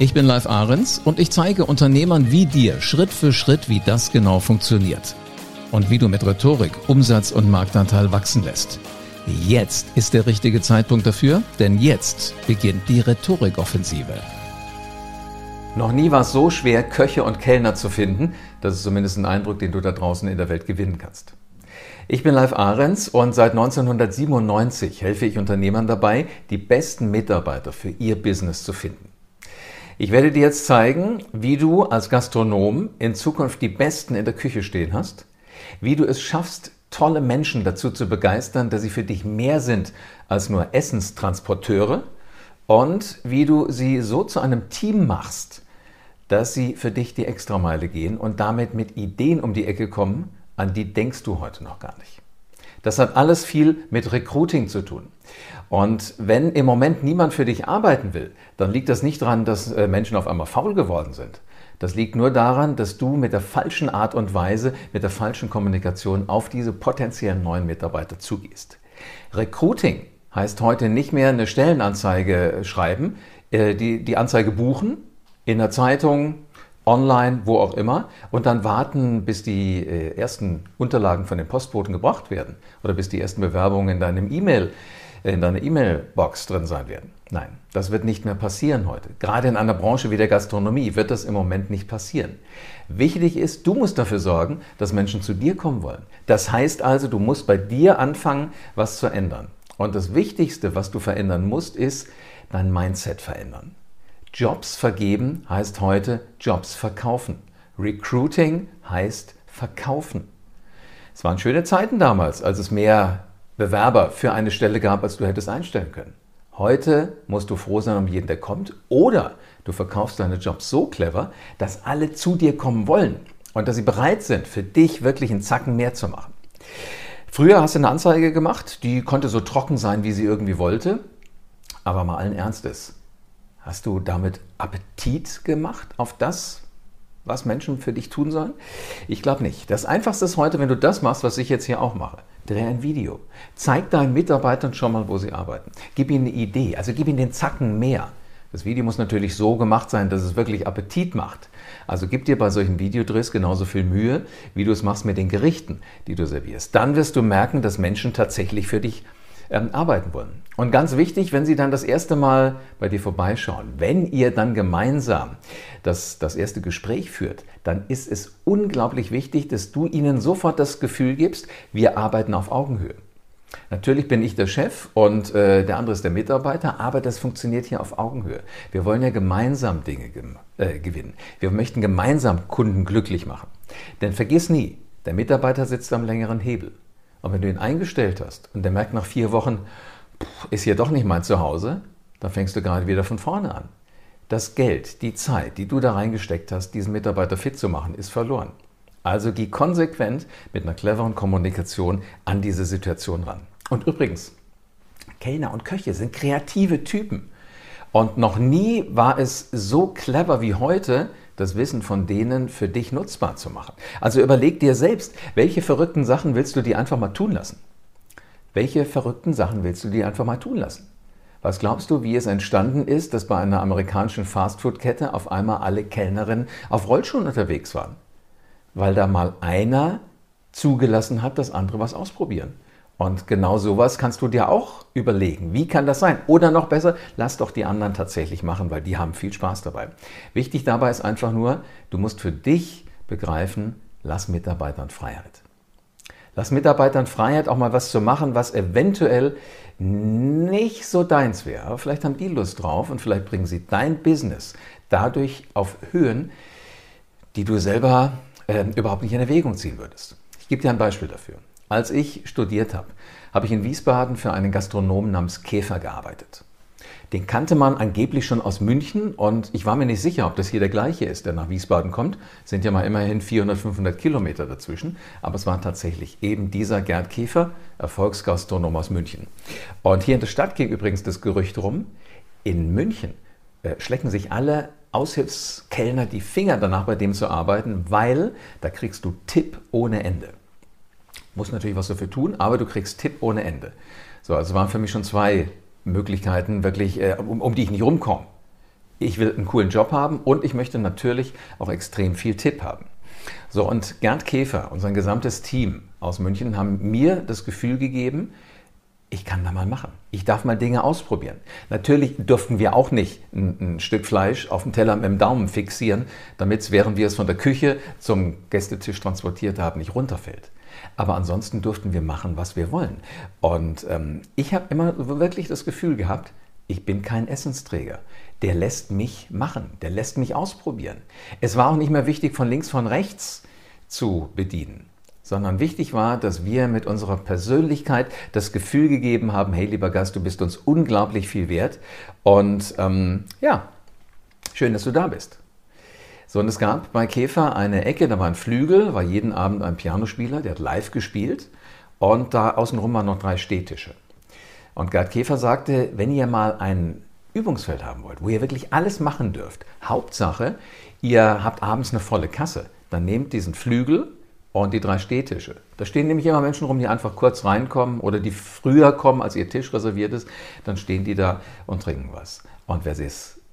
Ich bin Live Ahrens und ich zeige Unternehmern wie dir Schritt für Schritt, wie das genau funktioniert. Und wie du mit Rhetorik Umsatz und Marktanteil wachsen lässt. Jetzt ist der richtige Zeitpunkt dafür, denn jetzt beginnt die Rhetorikoffensive. Noch nie war es so schwer, Köche und Kellner zu finden. Das ist zumindest ein Eindruck, den du da draußen in der Welt gewinnen kannst. Ich bin Live Ahrens und seit 1997 helfe ich Unternehmern dabei, die besten Mitarbeiter für ihr Business zu finden. Ich werde dir jetzt zeigen, wie du als Gastronom in Zukunft die Besten in der Küche stehen hast, wie du es schaffst, tolle Menschen dazu zu begeistern, dass sie für dich mehr sind als nur Essenstransporteure und wie du sie so zu einem Team machst, dass sie für dich die Extrameile gehen und damit mit Ideen um die Ecke kommen, an die denkst du heute noch gar nicht. Das hat alles viel mit Recruiting zu tun. Und wenn im Moment niemand für dich arbeiten will, dann liegt das nicht daran, dass äh, Menschen auf einmal faul geworden sind. Das liegt nur daran, dass du mit der falschen Art und Weise, mit der falschen Kommunikation auf diese potenziellen neuen Mitarbeiter zugehst. Recruiting heißt heute nicht mehr eine Stellenanzeige schreiben, äh, die, die Anzeige buchen, in der Zeitung, online, wo auch immer, und dann warten, bis die äh, ersten Unterlagen von den Postboten gebracht werden oder bis die ersten Bewerbungen in deinem E-Mail in deiner E-Mail-Box drin sein werden. Nein, das wird nicht mehr passieren heute. Gerade in einer Branche wie der Gastronomie wird das im Moment nicht passieren. Wichtig ist, du musst dafür sorgen, dass Menschen zu dir kommen wollen. Das heißt also, du musst bei dir anfangen, was zu ändern. Und das Wichtigste, was du verändern musst, ist dein Mindset verändern. Jobs vergeben heißt heute Jobs verkaufen. Recruiting heißt verkaufen. Es waren schöne Zeiten damals, als es mehr Bewerber für eine Stelle gab, als du hättest einstellen können. Heute musst du froh sein um jeden, der kommt, oder du verkaufst deine Jobs so clever, dass alle zu dir kommen wollen und dass sie bereit sind, für dich wirklich einen Zacken mehr zu machen. Früher hast du eine Anzeige gemacht, die konnte so trocken sein, wie sie irgendwie wollte, aber mal allen Ernstes. Hast du damit Appetit gemacht auf das, was Menschen für dich tun sollen? Ich glaube nicht. Das Einfachste ist heute, wenn du das machst, was ich jetzt hier auch mache. Dreh ein Video. Zeig deinen Mitarbeitern schon mal, wo sie arbeiten. Gib ihnen eine Idee, also gib ihnen den Zacken mehr. Das Video muss natürlich so gemacht sein, dass es wirklich Appetit macht. Also gib dir bei solchen Videodrehs genauso viel Mühe, wie du es machst mit den Gerichten, die du servierst. Dann wirst du merken, dass Menschen tatsächlich für dich ähm, arbeiten wollen. Und ganz wichtig, wenn sie dann das erste Mal bei dir vorbeischauen, wenn ihr dann gemeinsam das, das erste Gespräch führt, dann ist es unglaublich wichtig, dass du ihnen sofort das Gefühl gibst, wir arbeiten auf Augenhöhe. Natürlich bin ich der Chef und äh, der andere ist der Mitarbeiter, aber das funktioniert hier auf Augenhöhe. Wir wollen ja gemeinsam Dinge äh, gewinnen. Wir möchten gemeinsam Kunden glücklich machen. Denn vergiss nie, der Mitarbeiter sitzt am längeren Hebel. Und wenn du ihn eingestellt hast und der merkt nach vier Wochen, ist hier doch nicht mein Zuhause, dann fängst du gerade wieder von vorne an. Das Geld, die Zeit, die du da reingesteckt hast, diesen Mitarbeiter fit zu machen, ist verloren. Also geh konsequent mit einer cleveren Kommunikation an diese Situation ran. Und übrigens, Kellner und Köche sind kreative Typen. Und noch nie war es so clever wie heute, das Wissen von denen für dich nutzbar zu machen. Also überleg dir selbst, welche verrückten Sachen willst du dir einfach mal tun lassen? Welche verrückten Sachen willst du dir einfach mal tun lassen? Was glaubst du, wie es entstanden ist, dass bei einer amerikanischen Fastfood-Kette auf einmal alle Kellnerinnen auf Rollschuhen unterwegs waren? Weil da mal einer zugelassen hat, dass andere was ausprobieren. Und genau sowas kannst du dir auch überlegen. Wie kann das sein? Oder noch besser, lass doch die anderen tatsächlich machen, weil die haben viel Spaß dabei. Wichtig dabei ist einfach nur, du musst für dich begreifen, lass Mitarbeitern Freiheit. Lass Mitarbeitern Freiheit, auch mal was zu machen, was eventuell nicht so deins wäre. Aber vielleicht haben die Lust drauf und vielleicht bringen sie dein Business dadurch auf Höhen, die du selber äh, überhaupt nicht in Erwägung ziehen würdest. Ich gebe dir ein Beispiel dafür. Als ich studiert habe, habe ich in Wiesbaden für einen Gastronomen namens Käfer gearbeitet. Den kannte man angeblich schon aus München und ich war mir nicht sicher, ob das hier der gleiche ist, der nach Wiesbaden kommt. Sind ja mal immerhin 400, 500 Kilometer dazwischen. Aber es war tatsächlich eben dieser Gerd Käfer, Erfolgsgastronom aus München. Und hier in der Stadt ging übrigens das Gerücht rum, in München äh, schlecken sich alle Aushilfskellner die Finger danach, bei dem zu arbeiten, weil da kriegst du Tipp ohne Ende. Muss natürlich was dafür tun, aber du kriegst Tipp ohne Ende. So, also waren für mich schon zwei Möglichkeiten, wirklich, äh, um, um die ich nicht rumkomme. Ich will einen coolen Job haben und ich möchte natürlich auch extrem viel Tipp haben. So, und Gerd Käfer und sein gesamtes Team aus München haben mir das Gefühl gegeben, ich kann da mal machen. Ich darf mal Dinge ausprobieren. Natürlich dürften wir auch nicht ein, ein Stück Fleisch auf dem Teller mit dem Daumen fixieren, damit es, während wir es von der Küche zum Gästetisch transportiert haben, nicht runterfällt. Aber ansonsten durften wir machen, was wir wollen. Und ähm, ich habe immer wirklich das Gefühl gehabt, ich bin kein Essensträger. Der lässt mich machen, der lässt mich ausprobieren. Es war auch nicht mehr wichtig, von links, von rechts zu bedienen, sondern wichtig war, dass wir mit unserer Persönlichkeit das Gefühl gegeben haben, hey lieber Gast, du bist uns unglaublich viel wert. Und ähm, ja, schön, dass du da bist. So, und es gab bei Käfer eine Ecke, da war ein Flügel, war jeden Abend ein Pianospieler, der hat live gespielt. Und da außenrum waren noch drei Stehtische. Und Gerd Käfer sagte, wenn ihr mal ein Übungsfeld haben wollt, wo ihr wirklich alles machen dürft, Hauptsache, ihr habt abends eine volle Kasse, dann nehmt diesen Flügel und die drei Stehtische. Da stehen nämlich immer Menschen rum, die einfach kurz reinkommen oder die früher kommen, als ihr Tisch reserviert ist. Dann stehen die da und trinken was. Und wer,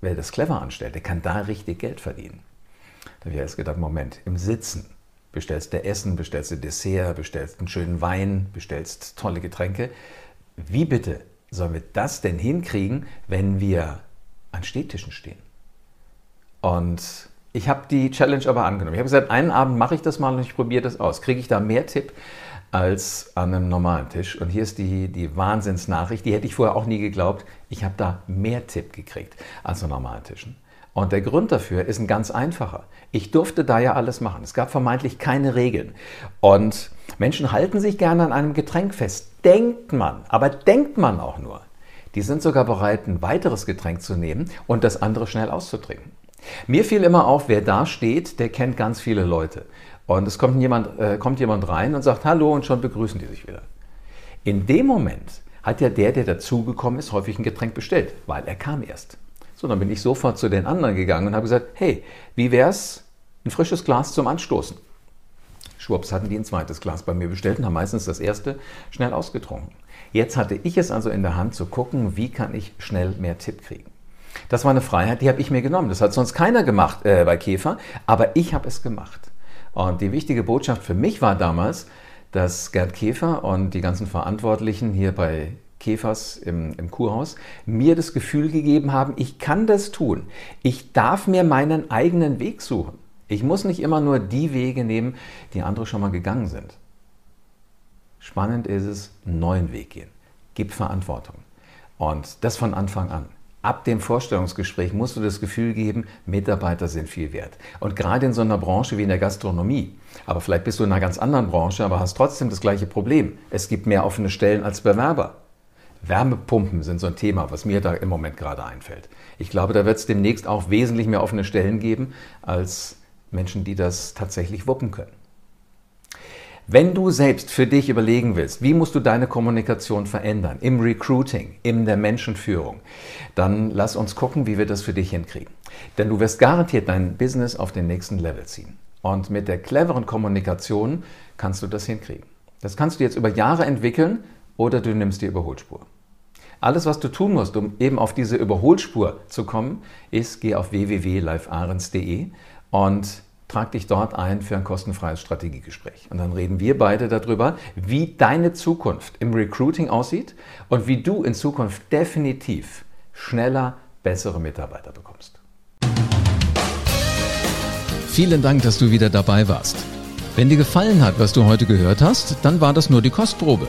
wer das clever anstellt, der kann da richtig Geld verdienen. Da habe ich erst gedacht, Moment, im Sitzen bestellst du Essen, bestellst du Dessert, bestellst einen schönen Wein, bestellst tolle Getränke. Wie bitte sollen wir das denn hinkriegen, wenn wir an Stehtischen stehen? Und ich habe die Challenge aber angenommen. Ich habe gesagt, einen Abend mache ich das mal und ich probiere das aus. Kriege ich da mehr Tipp als an einem normalen Tisch? Und hier ist die, die Wahnsinnsnachricht, die hätte ich vorher auch nie geglaubt. Ich habe da mehr Tipp gekriegt als an normalen Tischen. Und der Grund dafür ist ein ganz einfacher. Ich durfte da ja alles machen. Es gab vermeintlich keine Regeln. Und Menschen halten sich gerne an einem Getränk fest. Denkt man, aber denkt man auch nur. Die sind sogar bereit, ein weiteres Getränk zu nehmen und das andere schnell auszutrinken. Mir fiel immer auf, wer da steht, der kennt ganz viele Leute. Und es kommt jemand, äh, kommt jemand rein und sagt Hallo und schon begrüßen die sich wieder. In dem Moment hat ja der, der dazugekommen ist, häufig ein Getränk bestellt, weil er kam erst. So, dann bin ich sofort zu den anderen gegangen und habe gesagt, hey, wie wär's, ein frisches Glas zum Anstoßen? Schwupps hatten die ein zweites Glas bei mir bestellt und haben meistens das erste schnell ausgetrunken. Jetzt hatte ich es also in der Hand zu gucken, wie kann ich schnell mehr Tipp kriegen. Das war eine Freiheit, die habe ich mir genommen. Das hat sonst keiner gemacht äh, bei Käfer, aber ich habe es gemacht. Und die wichtige Botschaft für mich war damals, dass Gerd Käfer und die ganzen Verantwortlichen hier bei Käfers im, im Kurhaus, mir das Gefühl gegeben haben, ich kann das tun. Ich darf mir meinen eigenen Weg suchen. Ich muss nicht immer nur die Wege nehmen, die andere schon mal gegangen sind. Spannend ist es, einen neuen Weg gehen. Gib Verantwortung. Und das von Anfang an. Ab dem Vorstellungsgespräch musst du das Gefühl geben, Mitarbeiter sind viel wert. Und gerade in so einer Branche wie in der Gastronomie, aber vielleicht bist du in einer ganz anderen Branche, aber hast trotzdem das gleiche Problem. Es gibt mehr offene Stellen als Bewerber. Wärmepumpen sind so ein Thema, was mir da im Moment gerade einfällt. Ich glaube, da wird es demnächst auch wesentlich mehr offene Stellen geben als Menschen, die das tatsächlich wuppen können. Wenn du selbst für dich überlegen willst, wie musst du deine Kommunikation verändern im Recruiting, in der Menschenführung, dann lass uns gucken, wie wir das für dich hinkriegen. Denn du wirst garantiert dein Business auf den nächsten Level ziehen. Und mit der cleveren Kommunikation kannst du das hinkriegen. Das kannst du jetzt über Jahre entwickeln oder du nimmst die Überholspur. Alles, was du tun musst, um eben auf diese Überholspur zu kommen, ist, geh auf www.livearens.de und trag dich dort ein für ein kostenfreies Strategiegespräch. Und dann reden wir beide darüber, wie deine Zukunft im Recruiting aussieht und wie du in Zukunft definitiv schneller bessere Mitarbeiter bekommst. Vielen Dank, dass du wieder dabei warst. Wenn dir gefallen hat, was du heute gehört hast, dann war das nur die Kostprobe.